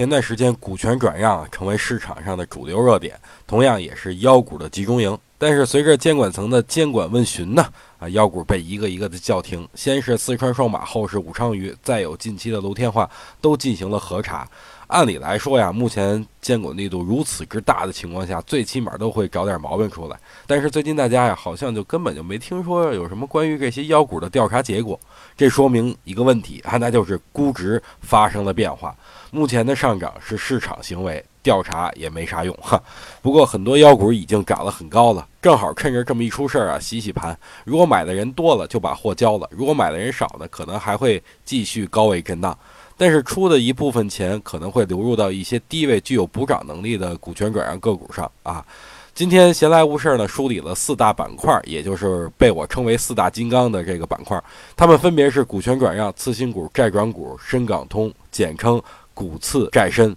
前段时间股权转让成为市场上的主流热点，同样也是妖股的集中营。但是随着监管层的监管问询呢，啊，妖股被一个一个的叫停。先是四川双马，后是武昌鱼，再有近期的楼天化，都进行了核查。按理来说呀，目前监管力度如此之大的情况下，最起码都会找点毛病出来。但是最近大家呀，好像就根本就没听说有什么关于这些妖股的调查结果。这说明一个问题啊，那就是估值发生了变化。目前的上涨是市场行为，调查也没啥用哈。不过很多妖股已经涨得很高了，正好趁着这么一出事儿啊，洗洗盘。如果买的人多了，就把货交了；如果买的人少呢，可能还会继续高位震荡。但是出的一部分钱可能会流入到一些低位具有补涨能力的股权转让个股上啊。今天闲来无事呢，梳理了四大板块，也就是被我称为四大金刚的这个板块，它们分别是股权转让、次新股、债转股、深港通，简称股次债深。